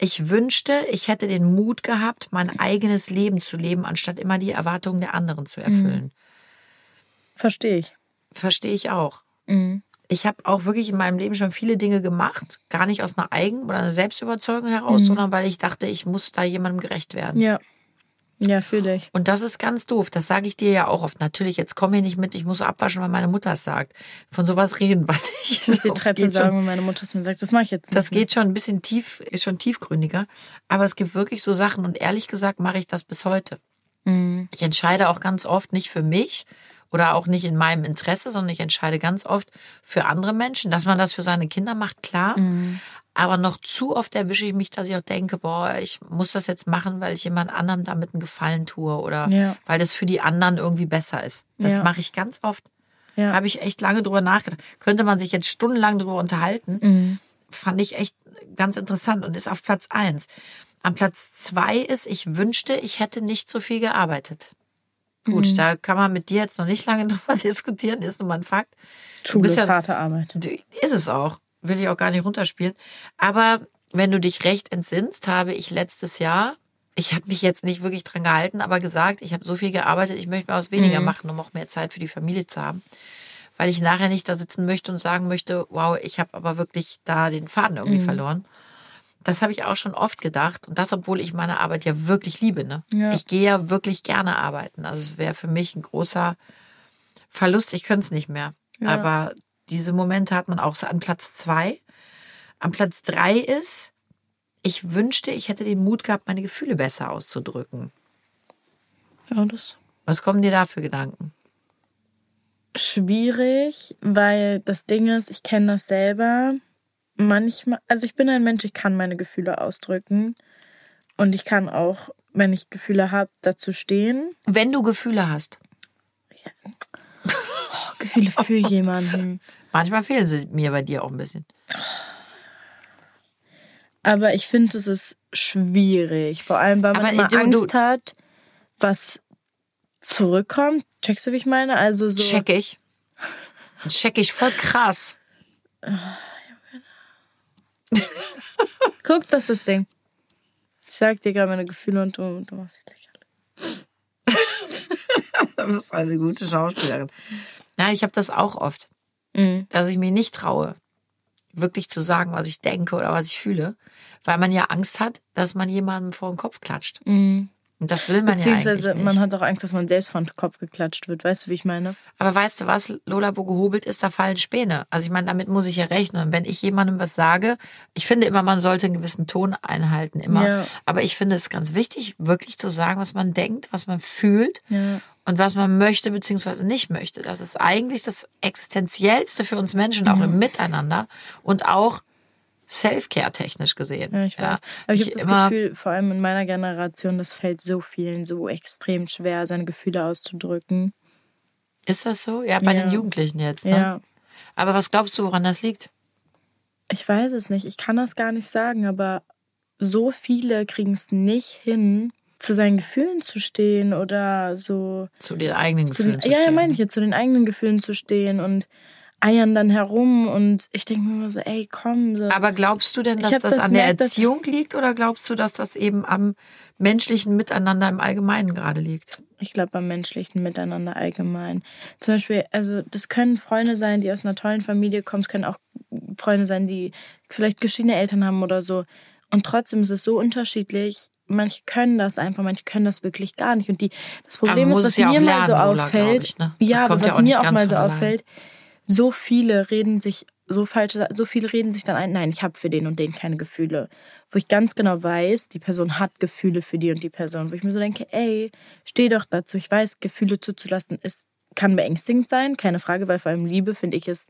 ich wünschte, ich hätte den Mut gehabt, mein eigenes Leben zu leben, anstatt immer die Erwartungen der anderen zu erfüllen. Verstehe ich. Verstehe ich auch. Mhm. Ich habe auch wirklich in meinem Leben schon viele Dinge gemacht, gar nicht aus einer Eigen- oder einer Selbstüberzeugung heraus, sondern weil ich dachte, ich muss da jemandem gerecht werden. Ja. Ja, fühle ich. Und das ist ganz doof. Das sage ich dir ja auch oft. Natürlich, jetzt komm hier nicht mit, ich muss abwaschen, weil meine Mutter es sagt. Von sowas reden wir nicht. Ich muss die Treppe sagen, wenn meine Mutter es mir sagt. Das mache ich jetzt nicht. Das geht schon ein bisschen tief, ist schon tiefgründiger. Aber es gibt wirklich so Sachen und ehrlich gesagt mache ich das bis heute. Mhm. Ich entscheide auch ganz oft nicht für mich oder auch nicht in meinem Interesse, sondern ich entscheide ganz oft für andere Menschen. Dass man das für seine Kinder macht, klar. Mhm. Aber noch zu oft erwische ich mich, dass ich auch denke, boah, ich muss das jetzt machen, weil ich jemand anderem damit einen Gefallen tue oder Ja. weil das für die anderen irgendwie besser ist. Das Ja. mache ich ganz oft. Ja. Habe ich echt lange drüber nachgedacht. Könnte man sich jetzt stundenlang drüber unterhalten. Mhm. Fand ich echt ganz interessant und ist auf Platz eins. Am Platz zwei ist, ich wünschte, ich hätte nicht so viel gearbeitet. Gut, Mhm. da kann man mit dir jetzt noch nicht lange drüber diskutieren, ist nun mal ein Fakt. Du Schule bist ist ja- harte Arbeit. Ist es auch. Will ich auch gar nicht runterspielen. Aber wenn du dich recht entsinnst, habe ich letztes Jahr, ich habe mich jetzt nicht wirklich dran gehalten, aber gesagt, ich habe so viel gearbeitet, ich möchte mal was weniger machen, um auch mehr Zeit für die Familie zu haben. Weil ich nachher nicht da sitzen möchte und sagen möchte, wow, ich habe aber wirklich da den Faden irgendwie verloren. Das habe ich auch schon oft gedacht. Und das, obwohl ich meine Arbeit ja wirklich liebe. Ne? Ja. Ich gehe ja wirklich gerne arbeiten. Also es wäre für mich ein großer Verlust. Ich könnte es nicht mehr. Ja. Aber diese Momente hat man auch so an Platz zwei. Am Platz drei ist, ich wünschte, ich hätte den Mut gehabt, meine Gefühle besser auszudrücken. Ja, das Was kommen dir da für Gedanken? schwierig, weil das Ding ist, ich kenne das selber. Manchmal, also ich bin ein Mensch, ich kann meine Gefühle ausdrücken. Und ich kann auch, wenn ich Gefühle habe, dazu stehen. Wenn du Gefühle hast, Oh, Gefühle für jemanden. manchmal fehlen sie mir bei dir auch ein bisschen. Aber ich finde, es ist schwierig. Vor allem, weil man Aber, immer du- Angst du- hat, was zurückkommt. Checkst du, wie ich meine? Also so. Check ich. Check ich voll krass. Guck, das ist das Ding. Ich sag dir gerade meine Gefühle und du, du machst dich lächerlich. Du bist eine gute Schauspielerin. Nein, ich habe das auch oft, Mhm. dass ich mir nicht traue, wirklich zu sagen, was ich denke oder was ich fühle, weil man ja Angst hat, dass man jemandem vor den Kopf klatscht. Mhm. Und das will man ja eigentlich Beziehungsweise nicht. man hat auch Angst, dass man selbst vor den Kopf geklatscht wird. Weißt du, wie ich meine? Aber weißt du was, Lola, wo gehobelt ist, da fallen Späne. Also ich meine, damit muss ich ja rechnen. Und wenn ich jemandem was sage, ich finde immer, man sollte einen gewissen Ton einhalten, immer. Ja. Aber ich finde es ganz wichtig, wirklich zu sagen, was man denkt, was man fühlt Ja. Und was man möchte beziehungsweise nicht möchte. Das ist eigentlich das Existenziellste für uns Menschen, auch im Miteinander und auch Self-Care technisch gesehen. Ja, ich weiß. Aber ich, habe das immer, Gefühl, vor allem in meiner Generation, das fällt so vielen so extrem schwer, seine Gefühle auszudrücken. Ist das so? Ja, bei Ja. den Jugendlichen jetzt. Ne? Ja. Aber was glaubst du, woran das liegt? Ich weiß es nicht. Ich kann das gar nicht sagen, aber so viele kriegen es nicht hin, zu seinen Gefühlen zu stehen oder so. Zu den eigenen Zu Gefühlen den, zu ja, ja, stehen. meine ich jetzt, zu den eigenen Gefühlen zu stehen und eiern dann herum und ich denke mir immer so, ey, komm. So. Aber glaubst du denn, dass das, das an der Erziehung liegt oder glaubst du, dass das eben am menschlichen Miteinander im Allgemeinen gerade liegt? Ich glaube, beim menschlichen Miteinander allgemein. Zum Beispiel, also das können Freunde sein, die aus einer tollen Familie kommen. Es können auch Freunde sein, die vielleicht geschiedene Eltern haben oder so. Und trotzdem ist es so unterschiedlich, manche können das einfach, manche können das wirklich gar nicht. Und die, das Problem ist, was ja mir mal so Lola, auffällt, ich, ne? Ja, was mir auch mal so auffällt, so viele reden sich so falsch, so viele reden sich dann ein, nein, ich habe für den und den keine Gefühle. Wo ich ganz genau weiß, die Person hat Gefühle für die und die Person. Wo ich mir so denke, ey, steh doch dazu. Ich weiß, Gefühle zuzulassen ist, kann beängstigend sein, keine Frage, weil vor allem Liebe, finde ich, es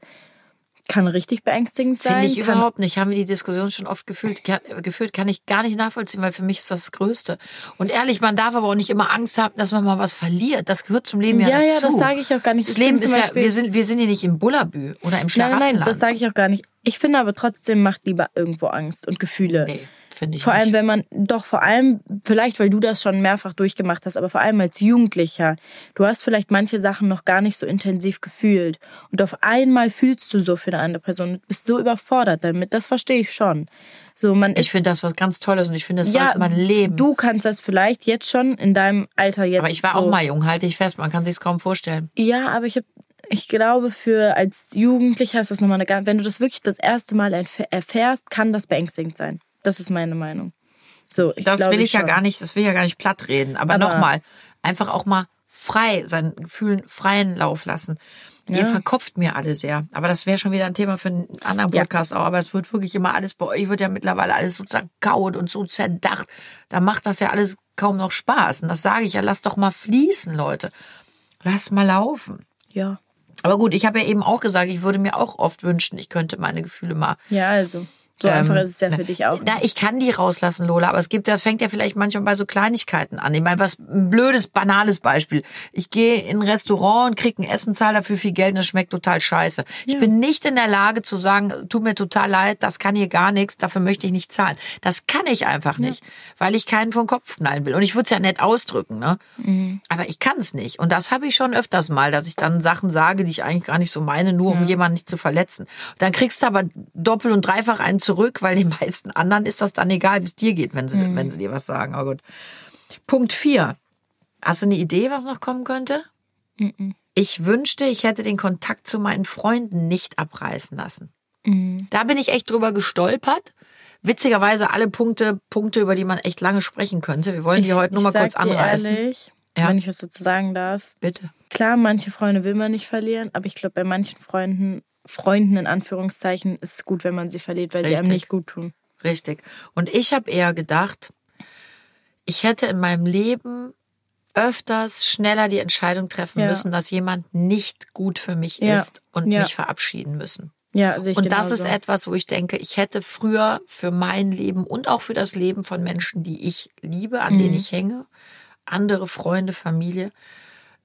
kann richtig beängstigend sein. Finde ich kann, überhaupt nicht. Haben wir die Diskussion schon oft gefühlt, kann, geführt, kann ich gar nicht nachvollziehen, weil für mich ist das das Größte. Und ehrlich, man darf aber auch nicht immer Angst haben, dass man mal was verliert. Das gehört zum Leben ja, Ja, ja, dazu. das sage ich auch gar nicht. Das Ich Leben ist ja, wir sind, wir sind hier nicht im Bullabü oder im Nein, Schlaraffenland. nein, das sage ich auch gar nicht. Ich finde aber trotzdem macht lieber irgendwo Angst und Gefühle. Nee, finde ich Vor allem, nicht. wenn man, doch vor allem, vielleicht weil du das schon mehrfach durchgemacht hast, aber vor allem als Jugendlicher, du hast vielleicht manche Sachen noch gar nicht so intensiv gefühlt. Und auf einmal fühlst du so für eine andere Person und bist so überfordert damit. Das verstehe ich schon. So, man Ich finde das was ganz Tolles und ich finde, das ja, sollte man leben. du kannst das vielleicht jetzt schon in deinem Alter jetzt. aber ich war so, auch mal jung, halte ich fest, man kann sich's kaum vorstellen. Ja, aber ich habe, ich glaube, für als Jugendlicher ist das nochmal eine ganz, wenn du das wirklich das erste Mal erf- erfährst, kann das beängstigend sein. Das ist meine Meinung. So, ich Das will ich ja schon. gar nicht, das will ich ja gar nicht platt reden. Aber, Aber- nochmal, einfach auch mal frei, seinen Gefühlen freien Lauf lassen. Ihr Ja. verkopft mir alle sehr. Aber das wäre schon wieder ein Thema für einen anderen Ja. Podcast auch. Aber es wird wirklich immer alles, bei euch wird ja mittlerweile alles so zerkaut und so zerdacht. Da macht das ja alles kaum noch Spaß. Und das sage ich ja, lasst doch mal fließen, Leute. Lasst mal laufen. Ja. Aber gut, ich habe ja eben auch gesagt, ich würde mir auch oft wünschen, ich könnte meine Gefühle mal Ja, also. So Ähm, einfach ist es ja für dich auch. Na, ich kann die rauslassen, Lola, aber es gibt, das fängt ja vielleicht manchmal bei so Kleinigkeiten an. Ich meine, was ein blödes, banales Beispiel. Ich gehe in ein Restaurant und krieg ein Essen, zahle dafür viel Geld und es schmeckt total scheiße. Ich bin nicht in der Lage zu sagen, tut mir total leid, das kann hier gar nichts, dafür möchte ich nicht zahlen. Das kann ich einfach nicht, weil ich keinen vom Kopf knallen will. Und ich würde es ja nett ausdrücken, ne? Mhm. Aber ich kann es nicht. Und das habe ich schon öfters mal, dass ich dann Sachen sage, die ich eigentlich gar nicht so meine, nur um jemanden nicht zu verletzen. Und dann kriegst du aber doppelt und dreifach einen zurück, weil den meisten anderen ist das dann egal, wie es dir geht, wenn sie, Mhm. wenn sie dir was sagen. Aber gut. Punkt vier. Hast du eine Idee, was noch kommen könnte? Ich wünschte, ich hätte den Kontakt zu meinen Freunden nicht abreißen lassen. Mhm. Da bin ich echt drüber gestolpert. Witzigerweise alle Punkte, Punkte, über die man echt lange sprechen könnte. Wir wollen die heute nur mal kurz anreißen. Ehrlich, Ja. Wenn ich was dazu sagen darf. Bitte. Klar, manche Freunde will man nicht verlieren, aber ich glaube, bei manchen Freunden, Freunden in Anführungszeichen, ist es gut, wenn man sie verliert, weil sie einem Richtig. nicht gut tun. Richtig. Und ich habe eher gedacht, ich hätte in meinem Leben öfters schneller die Entscheidung treffen Ja. müssen, dass jemand nicht gut für mich Ja. ist und Ja. mich verabschieden müssen. Ja, sehe ich Und das ist etwas, wo ich denke, ich hätte früher für mein Leben und auch für das Leben von Menschen, die ich liebe, an Mhm. denen ich hänge, andere Freunde, Familie,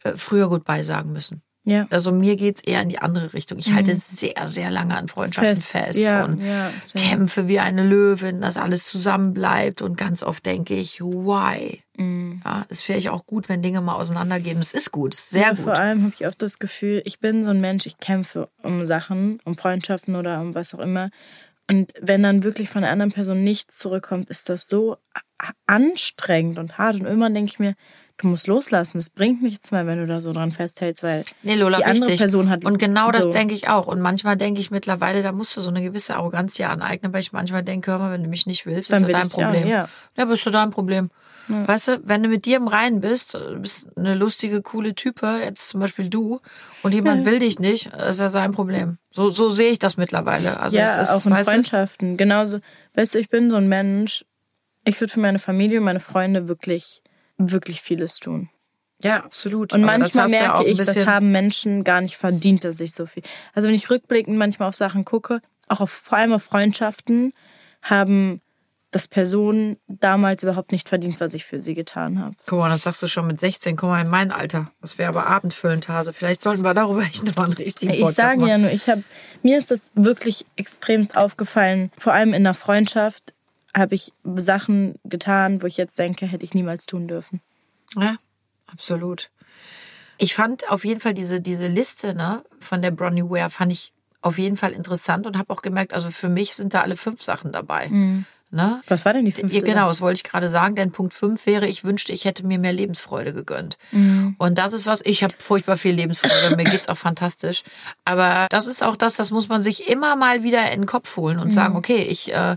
äh, früher Goodbye sagen müssen. Ja. Also mir geht's eher in die andere Richtung. Ich halte sehr, sehr lange an Freundschaften fest, Mhm. Fest. Ja, und ja, kämpfe wie eine Löwin, dass alles zusammenbleibt. Und ganz oft denke ich, why? Mhm. Ja, es wäre ich auch gut, wenn Dinge mal auseinandergehen. Es ist gut, es ist sehr ja, gut. Vor allem habe ich oft das Gefühl, ich bin so ein Mensch, ich kämpfe um Sachen, um Freundschaften oder um was auch immer. Und wenn dann wirklich von der anderen Person nichts zurückkommt, ist das so anstrengend und hart. Und irgendwann denke ich mir, du musst loslassen. Das bringt nichts mehr, wenn du da so dran festhältst, weil Nee, Lola, die andere richtig. Person hat. Und genau das so. denke ich auch. Und manchmal denke ich mittlerweile, da musst du so eine gewisse Arroganz ja aneignen, weil ich manchmal denke, hör mal, wenn du mich nicht willst, Dann ist ja will dein Problem. nicht, ja. ja, bist du dein Problem. Weißt du, wenn du mit dir im Reinen bist, du bist eine lustige, coole Type, jetzt zum Beispiel du, und jemand will dich nicht, ist ja sein Problem. So, so sehe ich das mittlerweile. Also ja, es ist, auch in weißt du, Freundschaften. Genauso, weißt du, ich bin so ein Mensch, ich würde für meine Familie und meine Freunde wirklich, wirklich vieles tun. ja, absolut. Und Aber manchmal ja merke ein ich, das haben Menschen gar nicht verdient, dass ich so viel. Also wenn ich rückblickend manchmal auf Sachen gucke, auch auf, vor allem auf Freundschaften, haben das Personen damals überhaupt nicht verdient, was ich für sie getan habe. Guck mal, das sagst du schon mit 16. Guck mal, in mein Alter. Das wäre aber abendfüllend, Hase. Vielleicht sollten wir darüber echt nochmal einen richtigen Ich Podcast sage machen. ja nur, ich habe mir ist das wirklich extremst aufgefallen. Vor allem in der Freundschaft habe ich Sachen getan, wo ich jetzt denke, hätte ich niemals tun dürfen. Ja, absolut. Ich fand auf jeden Fall diese, diese Liste ne, von der Bronnie Ware fand ich auf jeden Fall interessant und habe auch gemerkt, also für mich sind da alle fünf Sachen dabei. Ne? Was war denn die fünfte? Genau, das wollte ich gerade sagen, denn Punkt 5 wäre, ich wünschte, ich hätte mir mehr Lebensfreude gegönnt. Und das ist was, ich habe furchtbar viel Lebensfreude, mir geht's auch fantastisch. Aber das ist auch das, das muss man sich immer mal wieder in den Kopf holen und sagen, okay, ich, äh,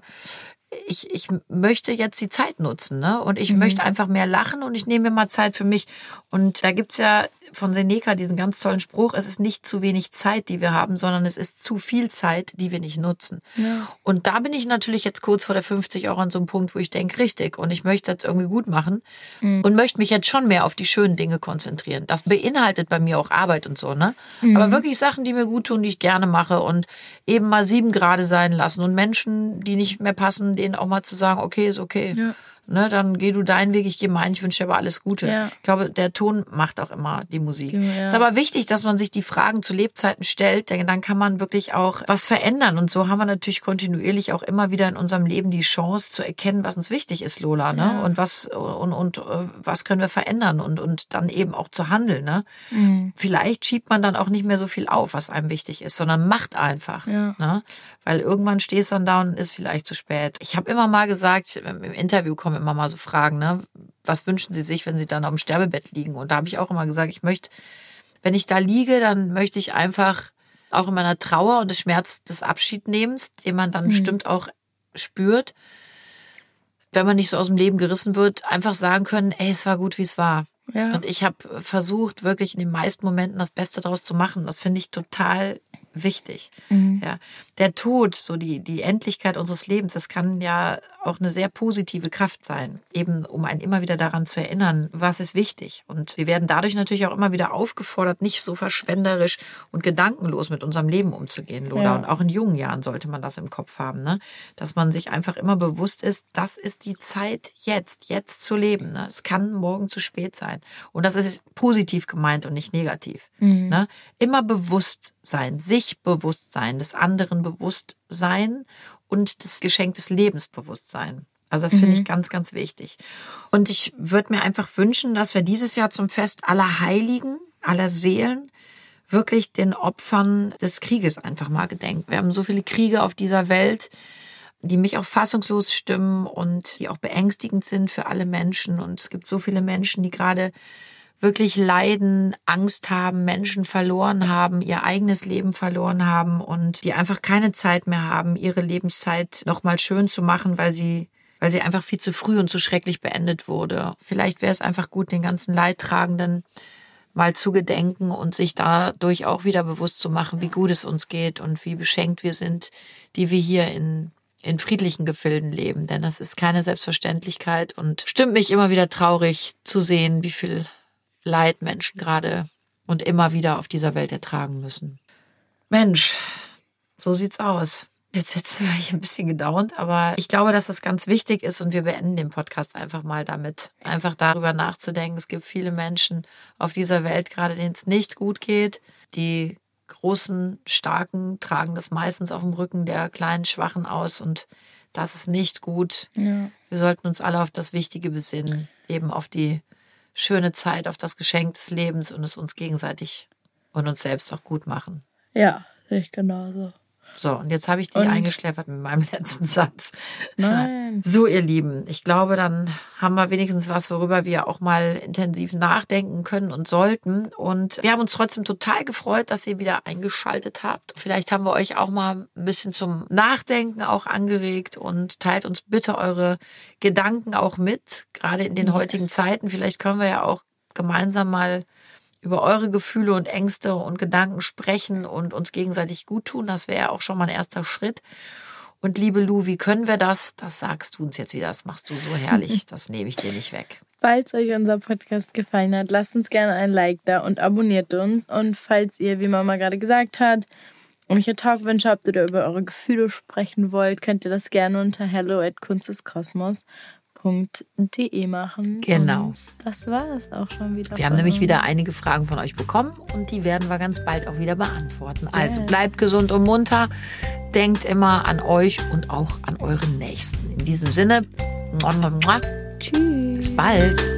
ich, ich möchte jetzt die Zeit nutzen, ne? Und ich mhm. möchte einfach mehr lachen und ich nehme mir mal Zeit für mich. Und da gibt's ja von Seneca diesen ganz tollen Spruch, es ist nicht zu wenig Zeit, die wir haben, sondern es ist zu viel Zeit, die wir nicht nutzen. Ja. Und da bin ich natürlich jetzt kurz vor der 50 auch an so einem Punkt, wo ich denke, richtig, und ich möchte das irgendwie gut machen mhm. und möchte mich jetzt schon mehr auf die schönen Dinge konzentrieren. Das beinhaltet bei mir auch Arbeit und so, ne? Mhm. Aber wirklich Sachen, die mir gut tun, die ich gerne mache und eben mal sieben Grade sein lassen und Menschen, die nicht mehr passen, denen auch mal zu sagen, okay, ist okay. Ja ne, dann geh du deinen Weg, ich gehe meinen, ich wünsche dir aber alles Gute. Ja. Ich glaube, der Ton macht auch immer die Musik. Ja. Ist aber wichtig, dass man sich die Fragen zu Lebzeiten stellt, denn dann kann man wirklich auch was verändern. Und so haben wir natürlich kontinuierlich auch immer wieder in unserem Leben die Chance zu erkennen, was uns wichtig ist, Lola, ne? Ja. Und was und, und äh, was können wir verändern und, und dann eben auch zu handeln, ne? Mhm. Vielleicht schiebt man dann auch nicht mehr so viel auf, was einem wichtig ist, sondern macht einfach. Ja. Ne? Weil irgendwann stehst du dann da und ist vielleicht zu spät. Ich habe immer mal gesagt, im Interview kommen immer mal so Fragen, ne? Was wünschen Sie sich, wenn Sie dann auf dem Sterbebett liegen? Und da habe ich auch immer gesagt, ich möchte, wenn ich da liege, dann möchte ich einfach auch in meiner Trauer und des Schmerz des Abschiednehmens, den man dann mhm. bestimmt auch spürt, wenn man nicht so aus dem Leben gerissen wird, einfach sagen können, ey, es war gut, wie es war. Ja. Und ich habe versucht, wirklich in den meisten Momenten das Beste daraus zu machen. Das finde ich total wichtig. Mhm. Ja. Der Tod, so die, die Endlichkeit unseres Lebens, das kann ja auch eine sehr positive Kraft sein, eben um einen immer wieder daran zu erinnern, was ist wichtig. Und wir werden dadurch natürlich auch immer wieder aufgefordert, nicht so verschwenderisch und gedankenlos mit unserem Leben umzugehen, Lola. Ja. Und auch in jungen Jahren sollte man das im Kopf haben, ne? dass man sich einfach immer bewusst ist, das ist die Zeit jetzt, jetzt zu leben. Ne? Es kann morgen zu spät sein. Und das ist positiv gemeint und nicht negativ. Mhm. Ne? Immer bewusst sein, sich bewusst sein, des anderen bewusst sein und des Geschenk des Lebens bewusst sein. Also das finde ich mhm. ganz, ganz wichtig. Und ich würde mir einfach wünschen, dass wir dieses Jahr zum Fest aller Heiligen, aller Seelen, wirklich den Opfern des Krieges einfach mal gedenken. Wir haben so viele Kriege auf dieser Welt, die mich auch fassungslos stimmen und die auch beängstigend sind für alle Menschen. Und es gibt so viele Menschen, die gerade wirklich leiden, Angst haben, Menschen verloren haben, ihr eigenes Leben verloren haben und die einfach keine Zeit mehr haben, ihre Lebenszeit nochmal schön zu machen, weil sie weil sie einfach viel zu früh und zu schrecklich beendet wurde. Vielleicht wäre es einfach gut, den ganzen Leidtragenden mal zu gedenken und sich dadurch auch wieder bewusst zu machen, wie gut es uns geht und wie beschenkt wir sind, die wir hier in, in friedlichen Gefilden leben. Denn das ist keine Selbstverständlichkeit und stimmt mich immer wieder traurig zu sehen, wie viel Leid Menschen gerade und immer wieder auf dieser Welt ertragen müssen. Mensch, so sieht's aus. Jetzt sitzen wir hier ein bisschen gedauert, aber ich glaube, dass das ganz wichtig ist und wir beenden den Podcast einfach mal damit, einfach darüber nachzudenken. Es gibt viele Menschen auf dieser Welt, gerade denen es nicht gut geht. Die großen, starken tragen das meistens auf dem Rücken der kleinen, schwachen aus und das ist nicht gut. Ja. Wir sollten uns alle auf das Wichtige besinnen, eben auf die schöne Zeit, auf das Geschenk des Lebens und es uns gegenseitig und uns selbst auch gut machen. Ja, sehe ich genauso. So, und jetzt habe ich dich und? eingeschläfert mit meinem letzten Satz. Nein. So, ihr Lieben, ich glaube, dann haben wir wenigstens was, worüber wir auch mal intensiv nachdenken können und sollten. Und wir haben uns trotzdem total gefreut, dass ihr wieder eingeschaltet habt. Vielleicht haben wir euch auch mal ein bisschen zum Nachdenken auch angeregt und teilt uns bitte eure Gedanken auch mit, gerade in den yes. heutigen Zeiten. Vielleicht können wir ja auch gemeinsam mal über eure Gefühle und Ängste und Gedanken sprechen und uns gegenseitig gut tun. Das wäre auch schon mal ein erster Schritt. Und liebe Lu, wie können wir das? Das sagst du uns jetzt wieder. Das machst du so herrlich. Das nehme ich dir nicht weg. Falls euch unser Podcast gefallen hat, lasst uns gerne ein Like da und abonniert uns. Und falls ihr, wie Mama gerade gesagt hat, welche Talkwünsche habt oder über eure Gefühle sprechen wollt, könnt ihr das gerne unter hello at kunstkosmos www.de machen. Genau. Und das war es auch schon wieder. Wir haben nämlich uns. wieder einige Fragen von euch bekommen und die werden wir ganz bald auch wieder beantworten. Yeah. Also bleibt gesund und munter. Denkt immer an euch und auch an euren Nächsten. In diesem Sinne, tschüss. Bis bald.